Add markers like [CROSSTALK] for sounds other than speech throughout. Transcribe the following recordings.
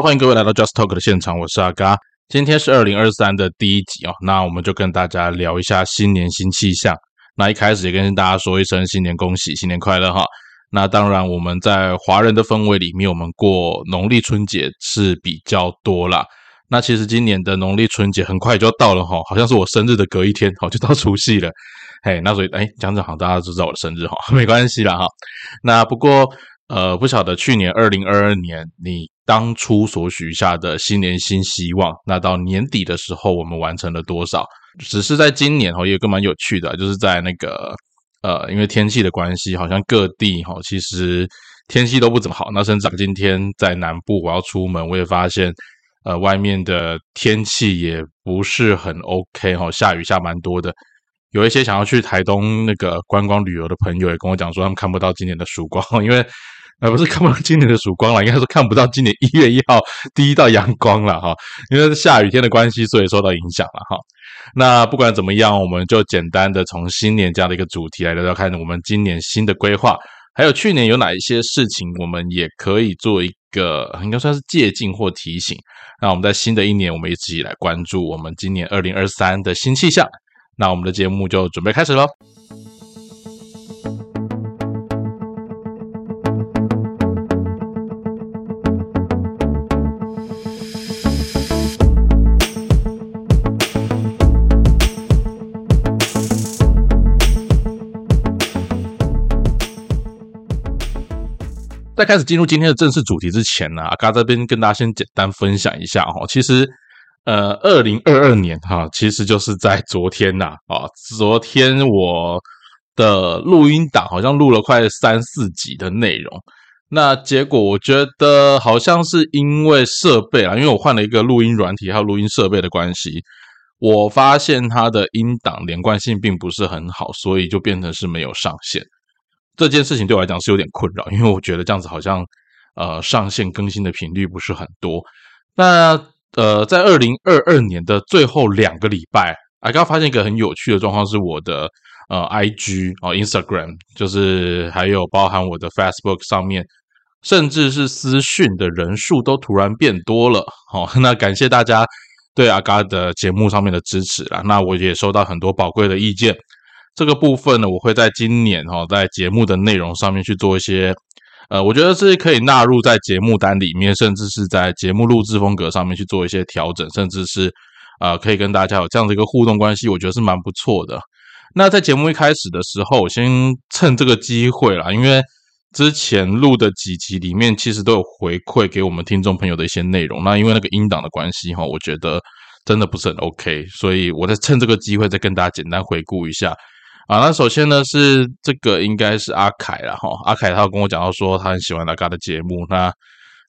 欢迎各位来到 Just Talk 的现场，我是阿嘎。今天是二零二三的第一集哦，那我们就跟大家聊一下新年新气象。那一开始也跟大家说一声新年恭喜，新年快乐哈。那当然，我们在华人的氛围里面，我们过农历春节是比较多啦。那其实今年的农历春节很快就到了哈，好像是我生日的隔一天，好就到除夕了。嘿，那所以哎，讲讲好，大家都知道我的生日哈，没关系啦哈。那不过呃，不晓得去年二零二二年你当初所许下的新年新希望，那到年底的时候我们完成了多少？只是在今年哈，有个蛮有趣的，就是在那个。呃，因为天气的关系，好像各地哈，其实天气都不怎么好。那甚至今天在南部，我要出门，我也发现，呃，外面的天气也不是很 OK 哈，下雨下蛮多的。有一些想要去台东那个观光旅游的朋友也跟我讲说，他们看不到今年的曙光，[LAUGHS] 因为啊不是看不到今年的曙光了，应该说看不到今年一月一号第一道阳光了哈，因为是下雨天的关系，所以受到影响了哈。那不管怎么样，我们就简单的从新年这样的一个主题来聊聊看，我们今年新的规划，还有去年有哪一些事情，我们也可以做一个应该算是借鉴或提醒。那我们在新的一年，我们一起来关注我们今年二零二三的新气象。那我们的节目就准备开始喽。在开始进入今天的正式主题之前呢，阿嘎这边跟大家先简单分享一下哈。其实，呃，二零二二年哈，其实就是在昨天呐啊，昨天我的录音档好像录了快三四集的内容。那结果我觉得好像是因为设备啊，因为我换了一个录音软体还有录音设备的关系，我发现它的音档连贯性并不是很好，所以就变成是没有上线。这件事情对我来讲是有点困扰，因为我觉得这样子好像，呃，上线更新的频率不是很多。那呃，在二零二二年的最后两个礼拜，啊，刚发现一个很有趣的状况，是我的呃，IG 哦，Instagram，就是还有包含我的 Facebook 上面，甚至是私讯的人数都突然变多了。好，[LAUGHS] 那感谢大家对阿嘎的节目上面的支持啦。那我也收到很多宝贵的意见。这个部分呢，我会在今年哈，在节目的内容上面去做一些，呃，我觉得是可以纳入在节目单里面，甚至是在节目录制风格上面去做一些调整，甚至是呃，可以跟大家有这样的一个互动关系，我觉得是蛮不错的。那在节目一开始的时候，我先趁这个机会啦，因为之前录的几集里面其实都有回馈给我们听众朋友的一些内容，那因为那个音档的关系哈，我觉得真的不是很 OK，所以我在趁这个机会再跟大家简单回顾一下。啊，那首先呢是这个应该是阿凯了哈，阿凯他有跟我讲到说他很喜欢阿嘎的节目，那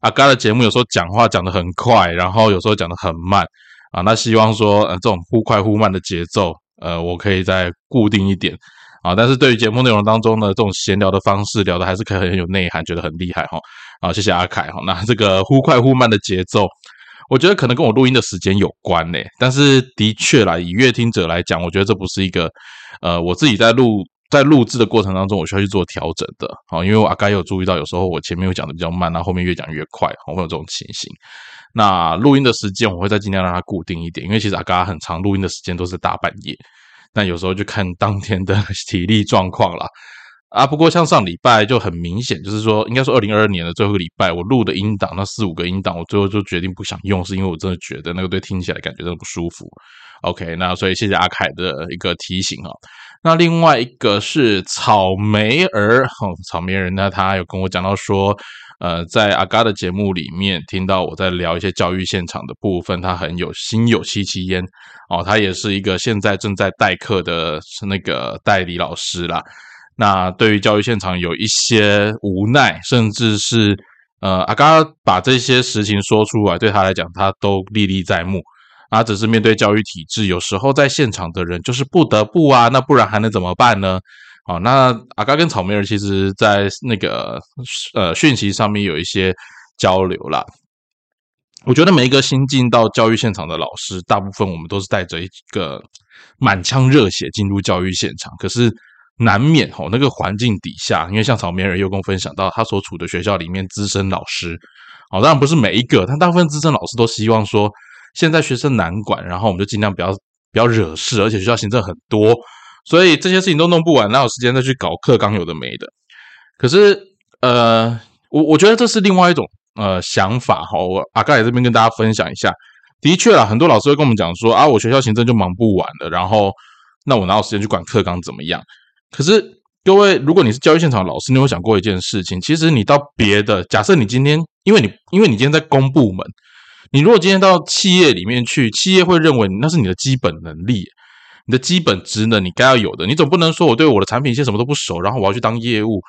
阿嘎的节目有时候讲话讲的很快，然后有时候讲的很慢。啊，那希望说呃这种忽快忽慢的节奏，呃我可以再固定一点。啊，但是对于节目内容当中呢，这种闲聊的方式聊的还是可以很有内涵，觉得很厉害哈，啊谢谢阿凯哈，那这个忽快忽慢的节奏。我觉得可能跟我录音的时间有关呢，但是的确啦，以乐听者来讲，我觉得这不是一个，呃，我自己在录在录制的过程当中，我需要去做调整的。好，因为我阿该有注意到，有时候我前面会讲的比较慢，那后面越讲越快我，会有这种情形。那录音的时间我会再尽量让它固定一点，因为其实阿嘎很长，录音的时间都是大半夜，那有时候就看当天的 [LAUGHS] 体力状况啦。啊，不过像上礼拜就很明显，就是说，应该说二零二二年的最后一个礼拜，我录的音档那四五个音档，我最后就决定不想用，是因为我真的觉得那个对听起来感觉真的不舒服。OK，那所以谢谢阿凯的一个提醒啊。那另外一个是草莓儿，哈，草莓人呢，他有跟我讲到说，呃，在阿嘎的节目里面听到我在聊一些教育现场的部分，他很有心有戚戚焉哦，他也是一个现在正在代课的是那个代理老师啦。那对于教育现场有一些无奈，甚至是呃，阿嘎把这些实情说出来，对他来讲，他都历历在目。啊，只是面对教育体制，有时候在现场的人就是不得不啊，那不然还能怎么办呢？好，那阿刚跟草莓儿其实在那个呃讯息上面有一些交流啦。我觉得每一个新进到教育现场的老师，大部分我们都是带着一个满腔热血进入教育现场，可是。难免哦，那个环境底下，因为像草莓人又跟我分享到，他所处的学校里面资深老师哦，当然不是每一个，但大部分资深老师都希望说，现在学生难管，然后我们就尽量不要不要惹事，而且学校行政很多，所以这些事情都弄不完，哪有时间再去搞课纲有的没的？可是，呃，我我觉得这是另外一种呃想法哈。我阿盖这边跟大家分享一下，的确啊，很多老师会跟我们讲说啊，我学校行政就忙不完了，然后那我哪有时间去管课纲怎么样？可是。各位，如果你是教育现场老师，你有想过一件事情？其实你到别的，假设你今天，因为你因为你今天在公部门，你如果今天到企业里面去，企业会认为那是你的基本能力，你的基本职能，你该要有的。你总不能说我对我的产品线什么都不熟，然后我要去当业务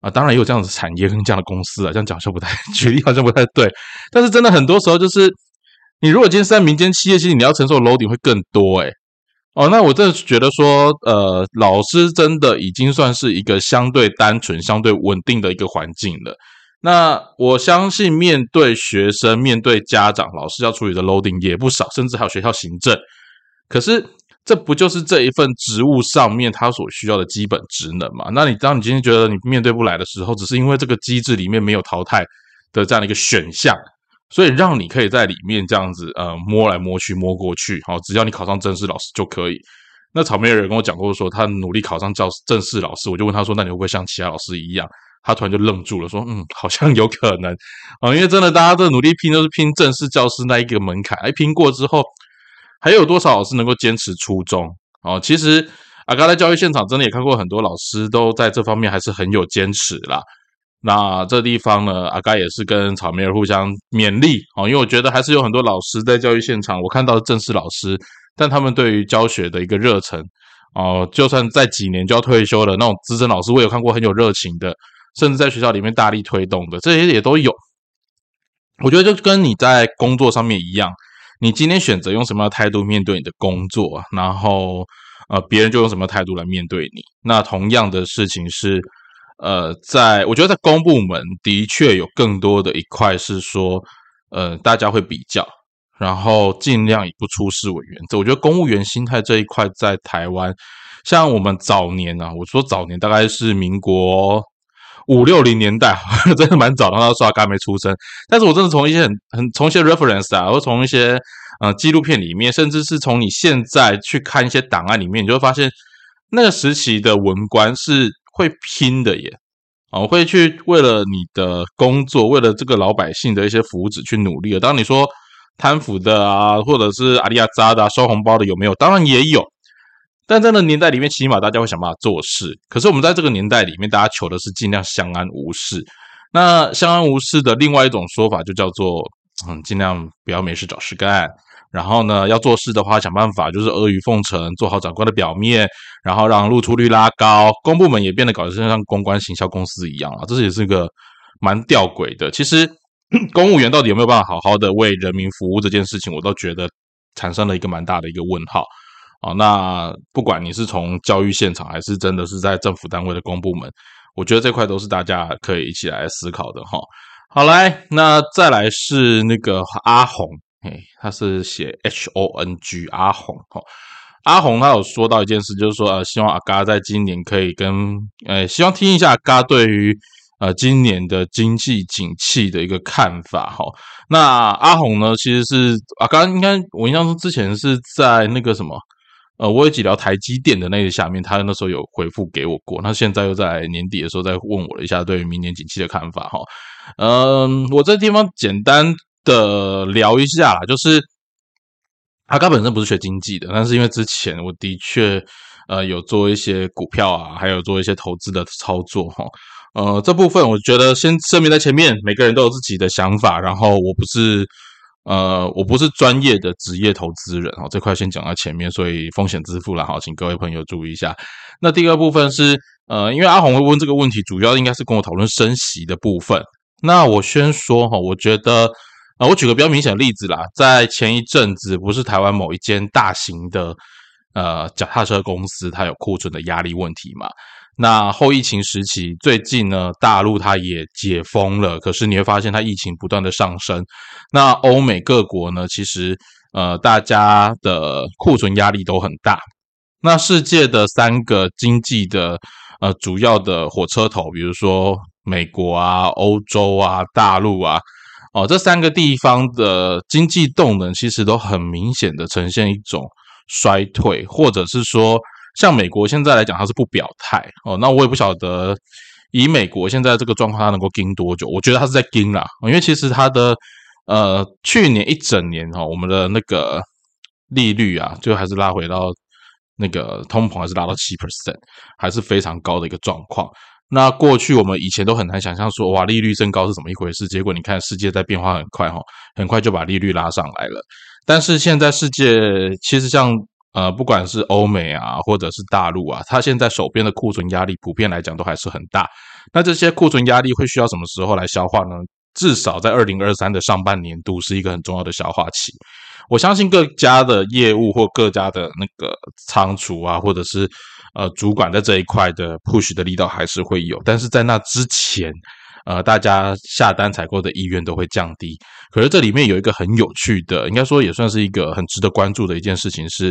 啊？当然也有这样的产业跟这样的公司啊，这样讲好像不太 [LAUGHS] 举例，好像不太对。但是真的很多时候，就是你如果今天是在民间企业，其实你要承受楼顶会更多诶哦，那我真的觉得说，呃，老师真的已经算是一个相对单纯、相对稳定的一个环境了。那我相信，面对学生、面对家长，老师要处理的 loading 也不少，甚至还有学校行政。可是，这不就是这一份职务上面他所需要的基本职能嘛？那你当你今天觉得你面对不来的时候，只是因为这个机制里面没有淘汰的这样的一个选项。所以让你可以在里面这样子呃摸来摸去摸过去，好，只要你考上正式老师就可以。那草莓人跟我讲过说他努力考上教正式老师，我就问他说那你会不会像其他老师一样？他突然就愣住了，说嗯，好像有可能啊，因为真的大家的努力拼都是拼正式教师那一个门槛，哎，拼过之后还有多少老师能够坚持初衷？哦，其实啊，刚在教育现场真的也看过很多老师都在这方面还是很有坚持啦。那这地方呢，阿该也是跟草莓儿互相勉励哦，因为我觉得还是有很多老师在教育现场，我看到正式老师，但他们对于教学的一个热忱哦，就算在几年就要退休了那种资深老师，我有看过很有热情的，甚至在学校里面大力推动的，这些也都有。我觉得就跟你在工作上面一样，你今天选择用什么样的态度面对你的工作，然后呃，别人就用什么态度来面对你。那同样的事情是。呃，在我觉得在公部门的确有更多的一块是说，呃，大家会比较，然后尽量以不出事为原则。我觉得公务员心态这一块在台湾，像我们早年啊，我说早年大概是民国五六零年代，[LAUGHS] 真的蛮早的，那时候刚没出生。但是我真的从一些很很从一些 reference 啊，或从一些呃纪录片里面，甚至是从你现在去看一些档案里面，你就会发现那个时期的文官是。会拼的耶，啊，会去为了你的工作，为了这个老百姓的一些福祉去努力的。当你说贪腐的啊，或者是阿里亚扎的收红包的有没有？当然也有，但在那年代里面，起码大家会想办法做事。可是我们在这个年代里面，大家求的是尽量相安无事。那相安无事的另外一种说法，就叫做嗯，尽量不要没事找事干。然后呢，要做事的话，想办法就是阿谀奉承，做好长官的表面，然后让露出率拉高。公部门也变得搞得像公关行销公司一样啊，这是也是一个蛮吊诡的。其实 [CLEARS THROAT] 公务员到底有没有办法好好的为人民服务这件事情，我都觉得产生了一个蛮大的一个问号啊。那不管你是从教育现场，还是真的是在政府单位的公部门，我觉得这块都是大家可以一起来思考的哈。好来，那再来是那个阿红。嘿，他是写 H O N G 阿红哈，阿红他有说到一件事，就是说呃，希望阿嘎在今年可以跟呃，希望听一下嘎对于呃今年的经济景气的一个看法哈。那阿红呢，其实是阿嘎应该我印象中之前是在那个什么呃，我有几聊台积电的那个下面，他那时候有回复给我过，那现在又在年底的时候再问我了一下对于明年景气的看法哈。嗯，我这地方简单。的聊一下啦，就是阿刚本身不是学经济的，但是因为之前我的确呃有做一些股票啊，还有做一些投资的操作哈，呃这部分我觉得先声明在前面，每个人都有自己的想法，然后我不是呃我不是专业的职业投资人哈，这块先讲在前面，所以风险自负了哈，请各位朋友注意一下。那第二部分是呃，因为阿红会问这个问题，主要应该是跟我讨论升息的部分。那我先说哈，我觉得。啊，我举个比较明显的例子啦，在前一阵子，不是台湾某一间大型的呃脚踏车公司，它有库存的压力问题嘛？那后疫情时期，最近呢，大陆它也解封了，可是你会发现它疫情不断的上升。那欧美各国呢，其实呃大家的库存压力都很大。那世界的三个经济的呃主要的火车头，比如说美国啊、欧洲啊、大陆啊。哦，这三个地方的经济动能其实都很明显的呈现一种衰退，或者是说，像美国现在来讲，它是不表态哦。那我也不晓得，以美国现在这个状况，它能够盯多久？我觉得它是在盯啦，因为其实它的呃去年一整年哈，我们的那个利率啊，就还是拉回到那个通膨还是拉到七 percent，还是非常高的一个状况。那过去我们以前都很难想象说，哇，利率升高是怎么一回事？结果你看，世界在变化很快哈，很快就把利率拉上来了。但是现在世界其实像呃，不管是欧美啊，或者是大陆啊，它现在手边的库存压力普遍来讲都还是很大。那这些库存压力会需要什么时候来消化呢？至少在二零二三的上半年度是一个很重要的消化期。我相信各家的业务或各家的那个仓储啊，或者是。呃，主管在这一块的 push 的力道还是会有，但是在那之前，呃，大家下单采购的意愿都会降低。可是这里面有一个很有趣的，应该说也算是一个很值得关注的一件事情，是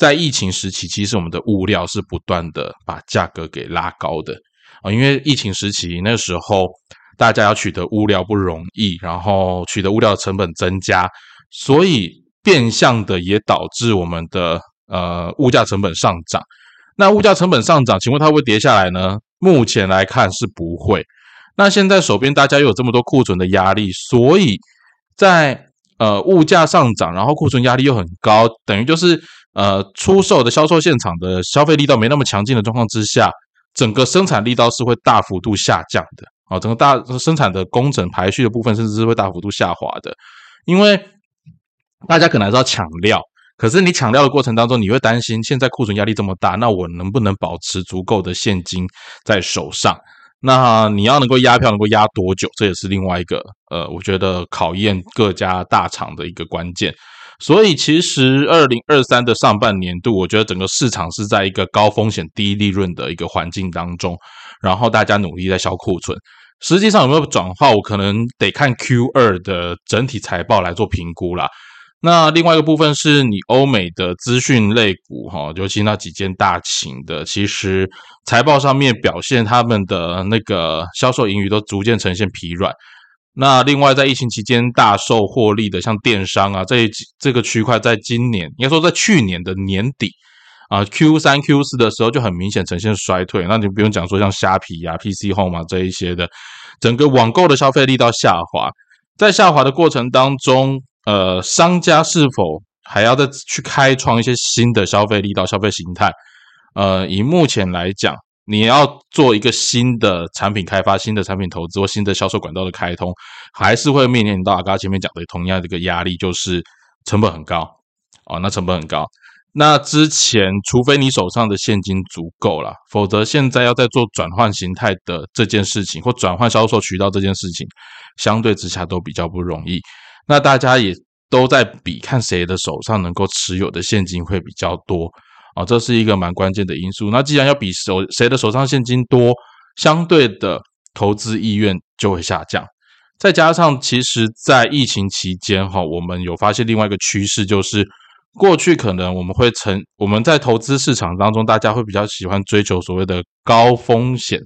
在疫情时期，其实我们的物料是不断的把价格给拉高的啊，因为疫情时期那时候大家要取得物料不容易，然后取得物料的成本增加，所以变相的也导致我们的呃物价成本上涨。那物价成本上涨，请问它会跌下来呢？目前来看是不会。那现在手边大家又有这么多库存的压力，所以在呃物价上涨，然后库存压力又很高，等于就是呃出售的销售现场的消费力道没那么强劲的状况之下，整个生产力道是会大幅度下降的啊，整个大生产的工程排序的部分甚至是会大幅度下滑的，因为大家可能还是要抢料。可是你抢料的过程当中，你会担心现在库存压力这么大，那我能不能保持足够的现金在手上？那你要能够压票，能够压多久？这也是另外一个呃，我觉得考验各家大厂的一个关键。所以其实二零二三的上半年度，我觉得整个市场是在一个高风险低利润的一个环境当中，然后大家努力在销库存。实际上有没有转化，我可能得看 Q 二的整体财报来做评估啦。那另外一个部分是你欧美的资讯类股哈，尤其那几间大型的，其实财报上面表现他们的那个销售盈余都逐渐呈现疲软。那另外在疫情期间大受获利的，像电商啊这这个区块，在今年应该说在去年的年底啊 Q 三 Q 四的时候就很明显呈现衰退。那你不用讲说像虾皮啊、PC Home 啊这一些的，整个网购的消费力道下滑，在下滑的过程当中。呃，商家是否还要再去开创一些新的消费力道消费形态？呃，以目前来讲，你要做一个新的产品开发、新的产品投资或新的销售管道的开通，还是会面临到刚刚前面讲的同样的一个压力，就是成本很高哦。那成本很高，那之前除非你手上的现金足够了，否则现在要在做转换形态的这件事情，或转换销售渠道这件事情，相对之下都比较不容易。那大家也都在比看谁的手上能够持有的现金会比较多啊，这是一个蛮关键的因素。那既然要比手谁的手上现金多，相对的投资意愿就会下降。再加上，其实，在疫情期间哈，我们有发现另外一个趋势，就是过去可能我们会成我们在投资市场当中，大家会比较喜欢追求所谓的高风险。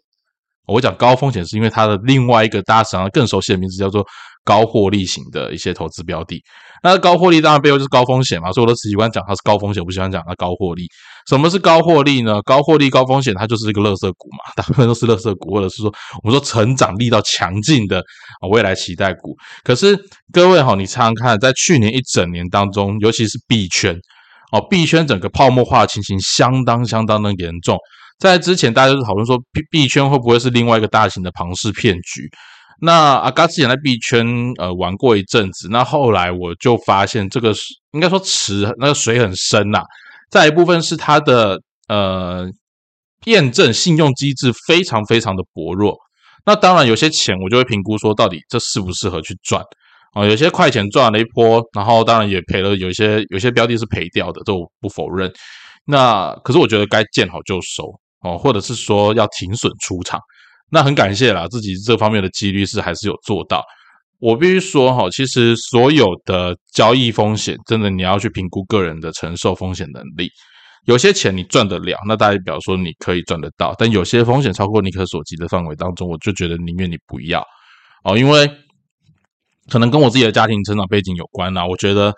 我讲高风险，是因为它的另外一个大家想要更熟悉的名字叫做。高获利型的一些投资标的，那高获利当然背后就是高风险嘛，所以我都喜欢讲它是高风险，我不喜欢讲它高获利。什么是高获利呢？高获利、高风险，它就是一个垃圾股嘛，大部分都是垃圾股，或者是说我们说成长力到强劲的啊未来期待股。可是各位哈，你常常看，在去年一整年当中，尤其是币圈哦，币圈整个泡沫化情形相当相当的严重。在之前大家都讨论说币币圈会不会是另外一个大型的庞氏骗局？那阿嘎之前在币圈呃玩过一阵子，那后来我就发现这个应该说池那个水很深呐。再一部分是它的呃验证信用机制非常非常的薄弱。那当然有些钱我就会评估说到底这适不适合去赚啊？有些快钱赚了一波，然后当然也赔了，有些有些标的是赔掉的，这我不否认。那可是我觉得该见好就收哦，或者是说要停损出场。那很感谢啦，自己这方面的几率是还是有做到。我必须说哈，其实所有的交易风险，真的你要去评估个人的承受风险能力。有些钱你赚得了，那代表说你可以赚得到；但有些风险超过你可所及的范围当中，我就觉得宁愿你不要哦，因为可能跟我自己的家庭成长背景有关啊。我觉得，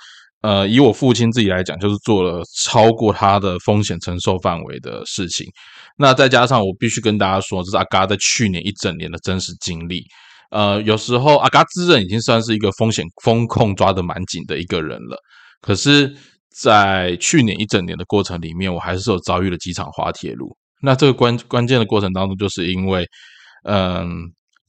呃，以我父亲自己来讲，就是做了超过他的风险承受范围的事情。那再加上我必须跟大家说，这是阿嘎在去年一整年的真实经历。呃，有时候阿嘎自认已经算是一个风险风控抓得蛮紧的一个人了，可是，在去年一整年的过程里面，我还是有遭遇了几场滑铁卢。那这个关关键的过程当中，就是因为，嗯，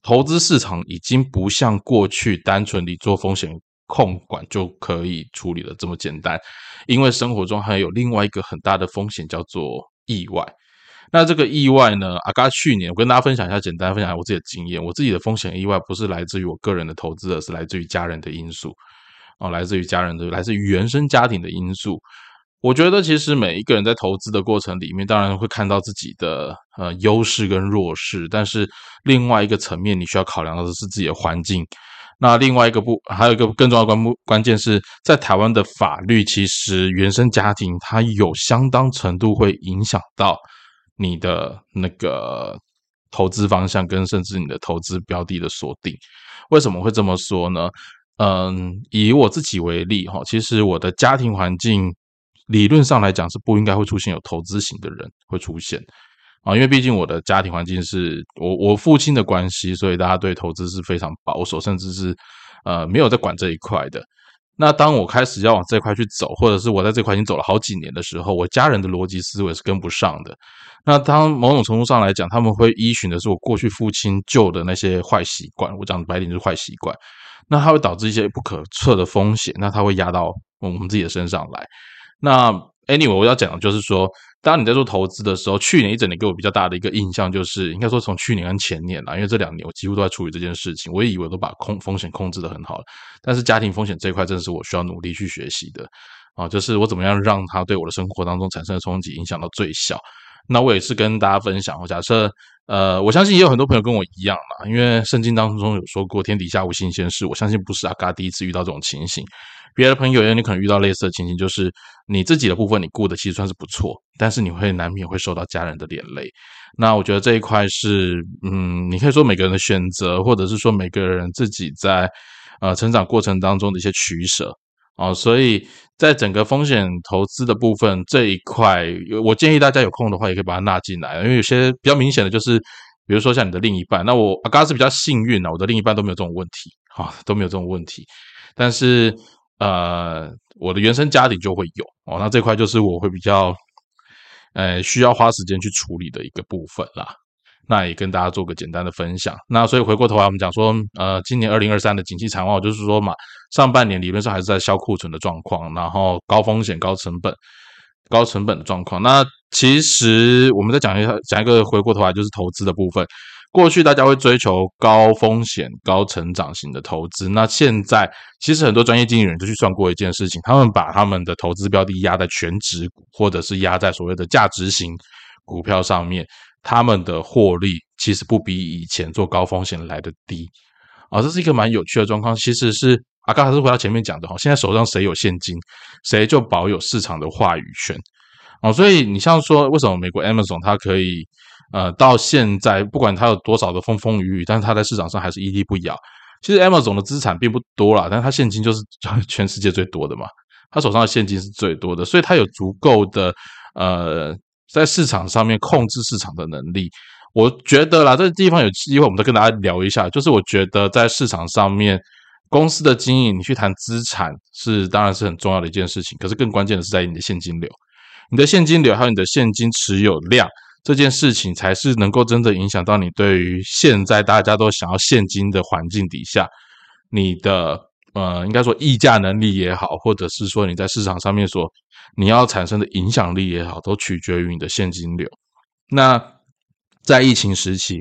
投资市场已经不像过去单纯你做风险控管就可以处理的这么简单，因为生活中还有另外一个很大的风险叫做意外。那这个意外呢？阿嘎去年我跟大家分享一下，简单分享一下我自己的经验。我自己的风险意外不是来自于我个人的投资，而是来自于家人的因素哦，来自于家人的，来自于原生家庭的因素。我觉得其实每一个人在投资的过程里面，当然会看到自己的呃优势跟弱势，但是另外一个层面，你需要考量的是自己的环境。那另外一个不，还有一个更重要的关关键是在台湾的法律，其实原生家庭它有相当程度会影响到。你的那个投资方向跟甚至你的投资标的的锁定，为什么会这么说呢？嗯，以我自己为例哈，其实我的家庭环境理论上来讲是不应该会出现有投资型的人会出现啊，因为毕竟我的家庭环境是我我父亲的关系，所以大家对投资是非常保守，甚至是呃没有在管这一块的。那当我开始要往这块去走，或者是我在这块已经走了好几年的时候，我家人的逻辑思维是跟不上的。那当某种程度上来讲，他们会依循的是我过去父亲旧的那些坏习惯，我讲白点就是坏习惯。那它会导致一些不可测的风险，那它会压到我们自己的身上来。那 anyway，我要讲的就是说。当你在做投资的时候，去年一整年给我比较大的一个印象就是，应该说从去年跟前年啦，因为这两年我几乎都在处理这件事情，我也以为都把控风险控制的很好了，但是家庭风险这一块，真的是我需要努力去学习的啊，就是我怎么样让它对我的生活当中产生的冲击影响到最小。那我也是跟大家分享，我假设，呃，我相信也有很多朋友跟我一样啦，因为圣经当中有说过天底下无新鲜事，我相信不是阿嘎第一次遇到这种情形。别的朋友也，你可能遇到类似的情形，就是你自己的部分你顾的其实算是不错，但是你会难免会受到家人的连累。那我觉得这一块是，嗯，你可以说每个人的选择，或者是说每个人自己在呃成长过程当中的一些取舍啊。所以在整个风险投资的部分这一块，我建议大家有空的话也可以把它纳进来，因为有些比较明显的就是，比如说像你的另一半，那我阿刚是比较幸运啊，我的另一半都没有这种问题啊，都没有这种问题，但是。呃，我的原生家庭就会有哦，那这块就是我会比较，呃，需要花时间去处理的一个部分啦。那也跟大家做个简单的分享。那所以回过头来，我们讲说，呃，今年二零二三的景气展望，就是说嘛，上半年理论上还是在销库存的状况，然后高风险、高成本、高成本的状况。那其实我们再讲一下，讲一个回过头来就是投资的部分。过去大家会追求高风险、高成长型的投资，那现在其实很多专业经理人就去算过一件事情，他们把他们的投资标的压在全值股，或者是压在所谓的价值型股票上面，他们的获利其实不比以前做高风险来的低啊，这是一个蛮有趣的状况。其实是啊，刚才是回到前面讲的哈，现在手上谁有现金，谁就保有市场的话语权啊，所以你像说为什么美国 Amazon 它可以？呃，到现在不管它有多少的风风雨雨，但是它在市场上还是屹立不摇。其实 Amazon 的资产并不多啦，但是它现金就是全世界最多的嘛，它手上的现金是最多的，所以它有足够的呃在市场上面控制市场的能力。我觉得啦，这个地方有机会我们再跟大家聊一下。就是我觉得在市场上面公司的经营，你去谈资产是当然是很重要的一件事情，可是更关键的是在你的现金流，你的现金流还有你的现金持有量。这件事情才是能够真正影响到你对于现在大家都想要现金的环境底下，你的呃，应该说议价能力也好，或者是说你在市场上面所你要产生的影响力也好，都取决于你的现金流。那在疫情时期，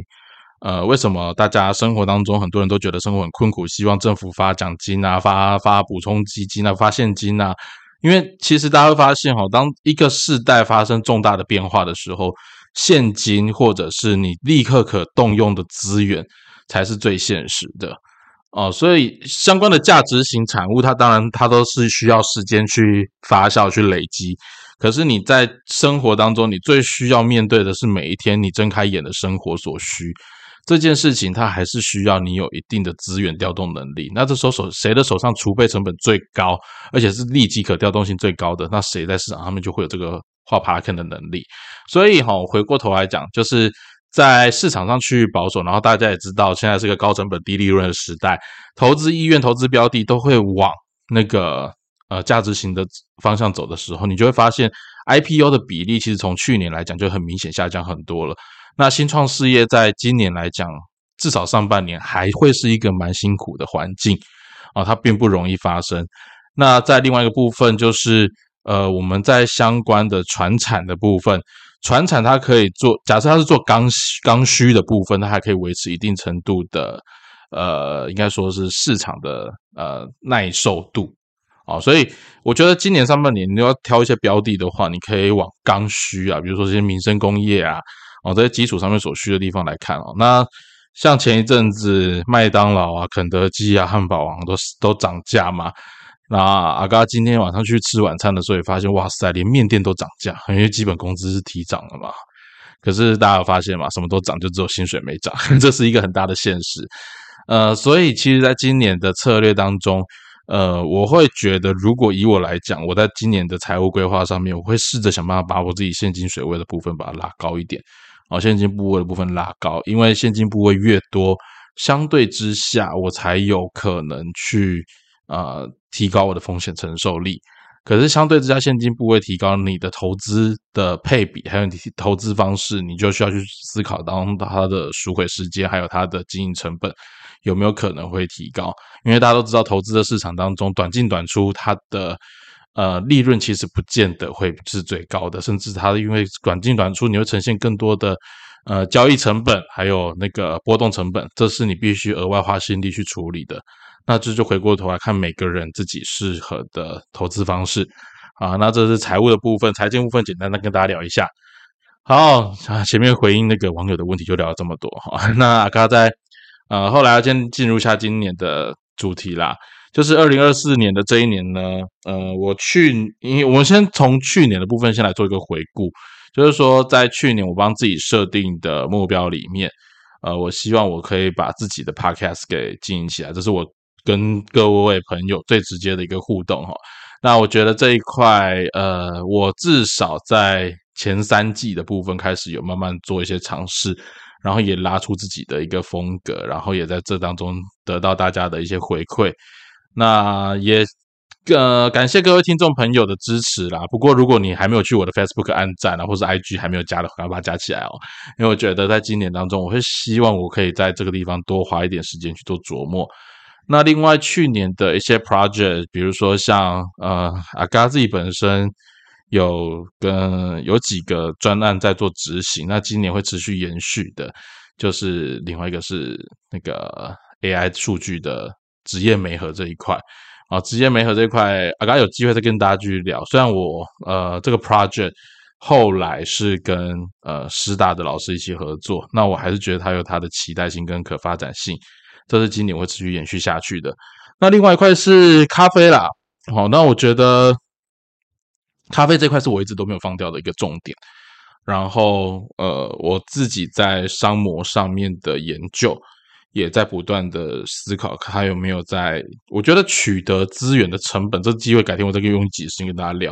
呃，为什么大家生活当中很多人都觉得生活很困苦，希望政府发奖金啊，发发补充基金啊，发现金啊？因为其实大家会发现哈，当一个世代发生重大的变化的时候。现金或者是你立刻可动用的资源才是最现实的哦，所以相关的价值型产物，它当然它都是需要时间去发酵、去累积。可是你在生活当中，你最需要面对的是每一天你睁开眼的生活所需。这件事情它还是需要你有一定的资源调动能力。那这时候手谁的手上储备成本最高，而且是立即可调动性最高的，那谁在市场上面就会有这个画爬坑的能力。所以哈，回过头来讲，就是在市场上去保守，然后大家也知道，现在是个高成本低利润的时代，投资意愿、投资标的都会往那个呃价值型的方向走的时候，你就会发现 IPO 的比例其实从去年来讲就很明显下降很多了。那新创事业在今年来讲，至少上半年还会是一个蛮辛苦的环境啊，它并不容易发生。那在另外一个部分，就是呃，我们在相关的船产的部分，船产它可以做，假设它是做刚刚需的部分，它还可以维持一定程度的呃，应该说是市场的呃耐受度啊。所以我觉得今年上半年你要挑一些标的的话，你可以往刚需啊，比如说这些民生工业啊。哦，在基础上面所需的地方来看哦，那像前一阵子麦当劳啊、肯德基啊、汉堡王都都涨价嘛。那阿嘎今天晚上去吃晚餐的时候也发现，哇塞，连面店都涨价，因为基本工资是提涨了嘛。可是大家有发现嘛，什么都涨，就只有薪水没涨，[LAUGHS] 这是一个很大的现实。呃，所以其实在今年的策略当中，呃，我会觉得，如果以我来讲，我在今年的财务规划上面，我会试着想办法把我自己现金水位的部分把它拉高一点。哦，现金部位的部分拉高，因为现金部位越多，相对之下，我才有可能去呃提高我的风险承受力。可是相对之下，现金部位提高，你的投资的配比还有你投资方式，你就需要去思考当它的赎回时间，还有它的经营成本有没有可能会提高。因为大家都知道，投资的市场当中，短进短出，它的呃，利润其实不见得会是最高的，甚至它因为短进短出，你会呈现更多的呃交易成本，还有那个波动成本，这是你必须额外花心力去处理的。那这就回过头来看每个人自己适合的投资方式啊。那这是财务的部分，财经部分简单的跟大家聊一下。好，前面回应那个网友的问题就聊了这么多哈。[LAUGHS] 那阿嘎在呃后来要先进入一下今年的主题啦。就是二零二四年的这一年呢，呃，我去，因为我们先从去年的部分先来做一个回顾，就是说在去年我帮自己设定的目标里面，呃，我希望我可以把自己的 podcast 给经营起来，这是我跟各位朋友最直接的一个互动哈。那我觉得这一块，呃，我至少在前三季的部分开始有慢慢做一些尝试，然后也拉出自己的一个风格，然后也在这当中得到大家的一些回馈。那也呃感谢各位听众朋友的支持啦。不过如果你还没有去我的 Facebook 按赞啊，或是 IG 还没有加的，赶快把它加起来哦。因为我觉得在今年当中，我会希望我可以在这个地方多花一点时间去做琢磨。那另外去年的一些 project，比如说像呃阿嘎自己本身有跟有几个专案在做执行，那今年会持续延续的，就是另外一个是那个 AI 数据的。职业媒合这一块啊，职业媒合这一块，阿刚有机会再跟大家继续聊。虽然我呃这个 project 后来是跟呃师大的老师一起合作，那我还是觉得它有它的期待性跟可发展性，这是今年会持续延续下去的。那另外一块是咖啡啦，好，那我觉得咖啡这块是我一直都没有放掉的一个重点。然后呃，我自己在商模上面的研究。也在不断的思考，看他有没有在。我觉得取得资源的成本，这机会改天我再可以用几十跟大家聊。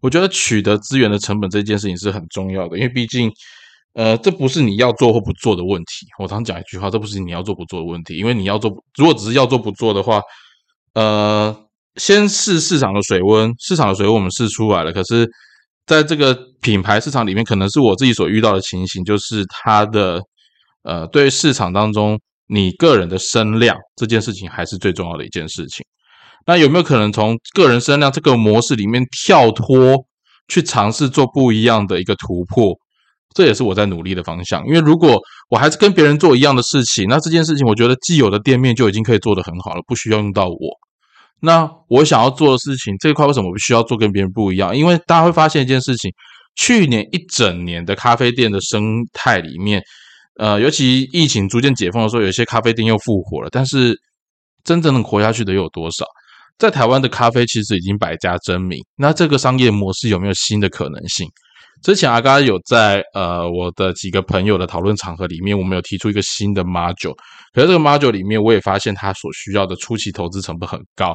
我觉得取得资源的成本这件事情是很重要的，因为毕竟，呃，这不是你要做或不做的问题。我常讲一句话，这不是你要做不做的问题，因为你要做，如果只是要做不做的话，呃，先试市场的水温，市场的水温我们试出来了，可是在这个品牌市场里面，可能是我自己所遇到的情形，就是它的呃，对市场当中。你个人的声量这件事情还是最重要的一件事情。那有没有可能从个人声量这个模式里面跳脱，去尝试做不一样的一个突破？这也是我在努力的方向。因为如果我还是跟别人做一样的事情，那这件事情我觉得既有的店面就已经可以做得很好了，不需要用到我。那我想要做的事情这一块为什么需要做跟别人不一样？因为大家会发现一件事情：去年一整年的咖啡店的生态里面。呃，尤其疫情逐渐解封的时候，有些咖啡店又复活了。但是，真正能活下去的有多少？在台湾的咖啡其实已经百家争鸣。那这个商业模式有没有新的可能性？之前阿嘎有在呃我的几个朋友的讨论场合里面，我们有提出一个新的 module，可是这个 module 里面我也发现它所需要的初期投资成本很高。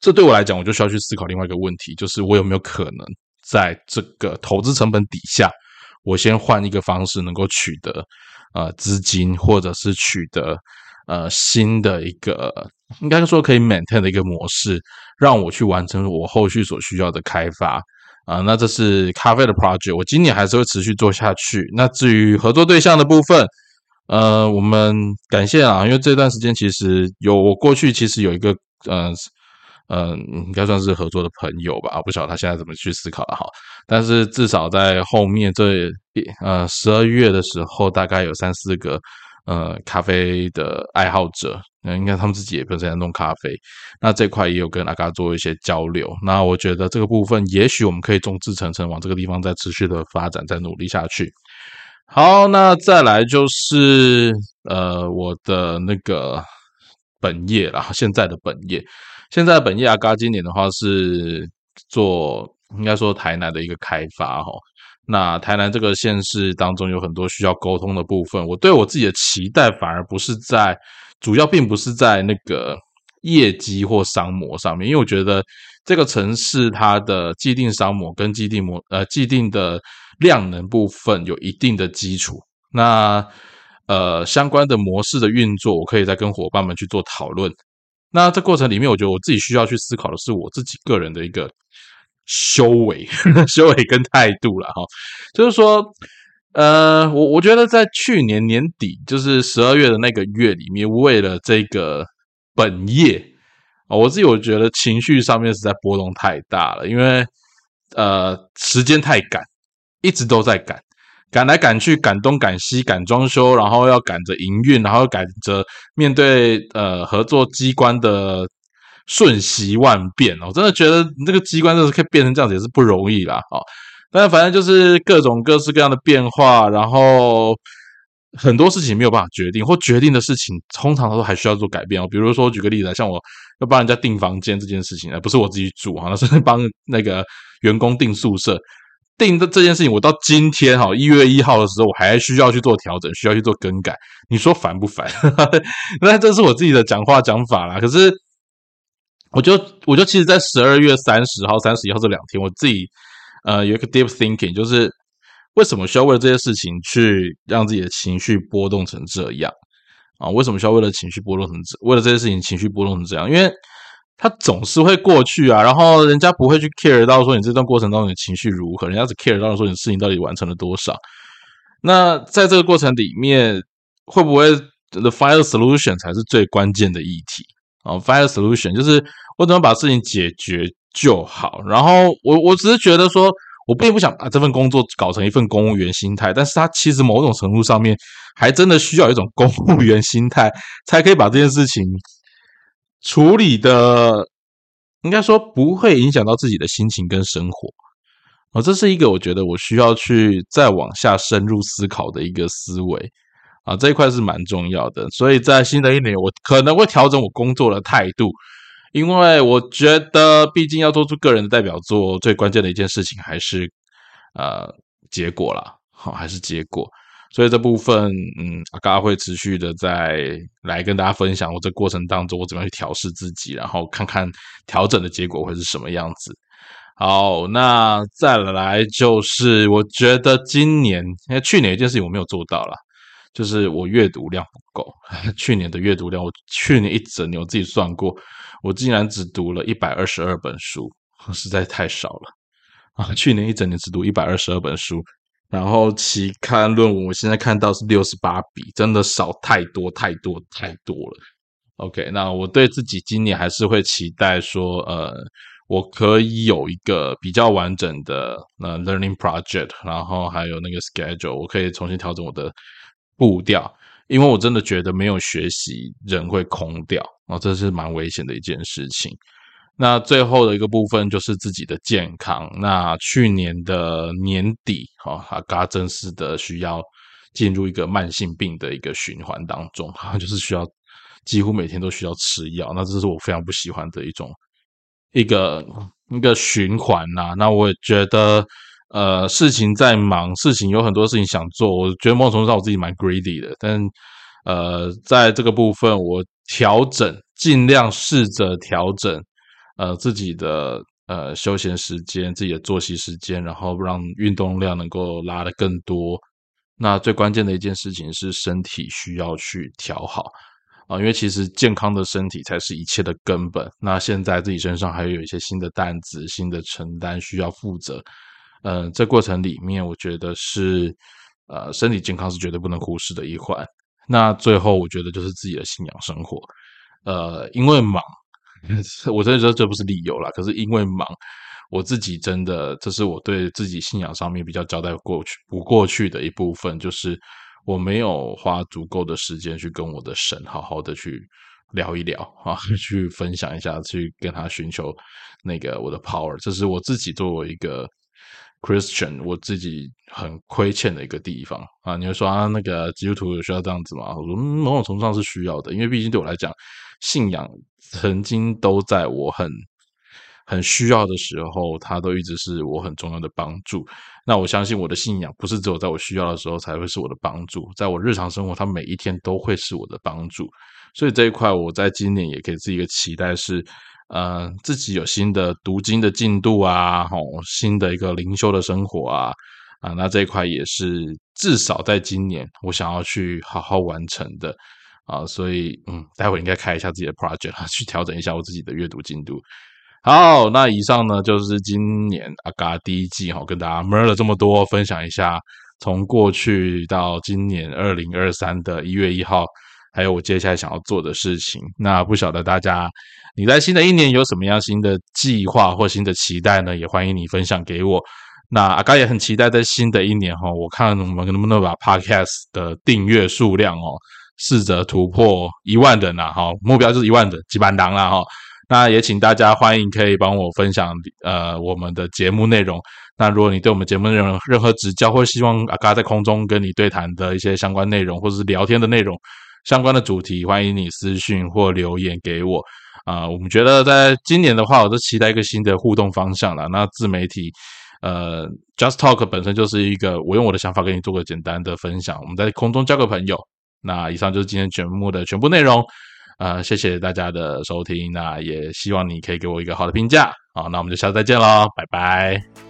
这对我来讲，我就需要去思考另外一个问题，就是我有没有可能在这个投资成本底下，我先换一个方式能够取得呃资金，或者是取得呃新的一个应该说可以 maintain 的一个模式，让我去完成我后续所需要的开发。啊，那这是咖啡的 project，我今年还是会持续做下去。那至于合作对象的部分，呃，我们感谢啊，因为这段时间其实有我过去其实有一个，呃，嗯，应该算是合作的朋友吧，不晓得他现在怎么去思考了哈。但是至少在后面这呃十二月的时候，大概有三四个。呃，咖啡的爱好者，那应该他们自己也本身在弄咖啡，那这块也有跟阿嘎做一些交流。那我觉得这个部分，也许我们可以众志成城，往这个地方再持续的发展，再努力下去。好，那再来就是呃，我的那个本业啦，现在的本业，现在本业阿嘎今年的话是做，应该说台南的一个开发哈。那台南这个县市当中有很多需要沟通的部分，我对我自己的期待反而不是在主要，并不是在那个业绩或商模上面，因为我觉得这个城市它的既定商模跟既定模呃既定的量能部分有一定的基础，那呃相关的模式的运作，我可以再跟伙伴们去做讨论。那这过程里面，我觉得我自己需要去思考的是我自己个人的一个。修为、[LAUGHS] 修为跟态度了哈，就是说，呃，我我觉得在去年年底，就是十二月的那个月里面，为了这个本业，我自己我觉得情绪上面实在波动太大了，因为呃时间太赶，一直都在赶，赶来赶去，赶东赶西，赶装修，然后要赶着营运，然后赶着面对呃合作机关的。瞬息万变哦，真的觉得你这个机关真是可以变成这样子也是不容易啦哦。但是反正就是各种各式各样的变化，然后很多事情没有办法决定，或决定的事情通常都还需要做改变哦。比如说举个例子，像我要帮人家订房间这件事情，而不是我自己住哈，那是 [LAUGHS] 帮那个员工订宿舍订的这件事情，我到今天哈一月一号的时候，我还需要去做调整，需要去做更改。你说烦不烦？[LAUGHS] 那这是我自己的讲话讲法啦，可是。我就我就其实，在十二月三十号、三十一号这两天，我自己呃有一个 deep thinking，就是为什么需要为了这些事情去让自己的情绪波动成这样啊？为什么需要为了情绪波动成这？为了这些事情情绪波动成这样？因为它总是会过去啊，然后人家不会去 care 到说你这段过程当中的情绪如何，人家只 care 到说你事情到底完成了多少。那在这个过程里面，会不会 the final solution 才是最关键的议题啊？final solution 就是。我怎么把事情解决就好？然后我我只是觉得说，我并不想把这份工作搞成一份公务员心态，但是他其实某种程度上面还真的需要一种公务员心态，才可以把这件事情处理的，应该说不会影响到自己的心情跟生活。哦，这是一个我觉得我需要去再往下深入思考的一个思维啊，这一块是蛮重要的。所以在新的一年，我可能会调整我工作的态度。因为我觉得，毕竟要做出个人的代表作，最关键的一件事情还是呃结果啦，好还是结果。所以这部分，嗯，阿嘎会持续的再来跟大家分享我这过程当中我怎么样去调试自己，然后看看调整的结果会是什么样子。好，那再来就是我觉得今年，因为去年一件事情我没有做到了。就是我阅读量不够，[LAUGHS] 去年的阅读量，我去年一整年我自己算过，我竟然只读了一百二十二本书，实在太少了 [LAUGHS] 啊！去年一整年只读一百二十二本书，然后期刊论文我现在看到是六十八笔，真的少太多太多太多了。OK，那我对自己今年还是会期待说，呃，我可以有一个比较完整的呃 learning project，然后还有那个 schedule，我可以重新调整我的。步调，因为我真的觉得没有学习，人会空掉啊，这是蛮危险的一件事情。那最后的一个部分就是自己的健康。那去年的年底，哈，阿嘎真是的需要进入一个慢性病的一个循环当中，[LAUGHS] 哈，就是需要几乎每天都需要吃药。那这是我非常不喜欢的一种一个一个循环呐。那我也觉得。呃，事情在忙，事情有很多事情想做，我觉得某种程度上我自己蛮 greedy 的，但呃，在这个部分我调整，尽量试着调整呃自己的呃休闲时间，自己的作息时间，然后让运动量能够拉得更多。那最关键的一件事情是身体需要去调好啊，因为其实健康的身体才是一切的根本。那现在自己身上还有一些新的担子、新的承担需要负责。嗯，这过程里面，我觉得是，呃，身体健康是绝对不能忽视的一环。那最后，我觉得就是自己的信仰生活。呃，因为忙，[LAUGHS] 我真的觉得这不是理由啦。可是因为忙，我自己真的，这是我对自己信仰上面比较交代过去不过去的一部分，就是我没有花足够的时间去跟我的神好好的去聊一聊啊，[LAUGHS] 去分享一下，去跟他寻求那个我的 power。这是我自己作为一个。Christian，我自己很亏欠的一个地方啊！你会说啊，那个基督徒有需要这样子吗？我说某种程度上是需要的，因为毕竟对我来讲，信仰曾经都在我很很需要的时候，它都一直是我很重要的帮助。那我相信我的信仰不是只有在我需要的时候才会是我的帮助，在我日常生活，它每一天都会是我的帮助。所以这一块，我在今年也给自己一个期待是。呃，自己有新的读经的进度啊，吼，新的一个灵修的生活啊，啊，那这一块也是至少在今年我想要去好好完成的啊，所以嗯，待会应该开一下自己的 project [LAUGHS] 去调整一下我自己的阅读进度。好，那以上呢就是今年阿嘎第一季哈，跟大家闷了这么多，分享一下从过去到今年二零二三的一月一号，还有我接下来想要做的事情。那不晓得大家。你在新的一年有什么样新的计划或新的期待呢？也欢迎你分享给我。那阿刚也很期待在新的一年哈，我看我们能不能把 Podcast 的订阅数量哦，试着突破一万人啊！哈，目标就是一万人，几万档了哈。那也请大家欢迎可以帮我分享呃我们的节目内容。那如果你对我们节目内容任何指教，或希望阿刚在空中跟你对谈的一些相关内容，或者是聊天的内容相关的主题，欢迎你私讯或留言给我。啊，我们觉得在今年的话，我都期待一个新的互动方向了。那自媒体，呃，Just Talk 本身就是一个我用我的想法跟你做个简单的分享，我们在空中交个朋友。那以上就是今天节目的全部内容。呃，谢谢大家的收听，那也希望你可以给我一个好的评价。好，那我们就下次再见喽，拜拜。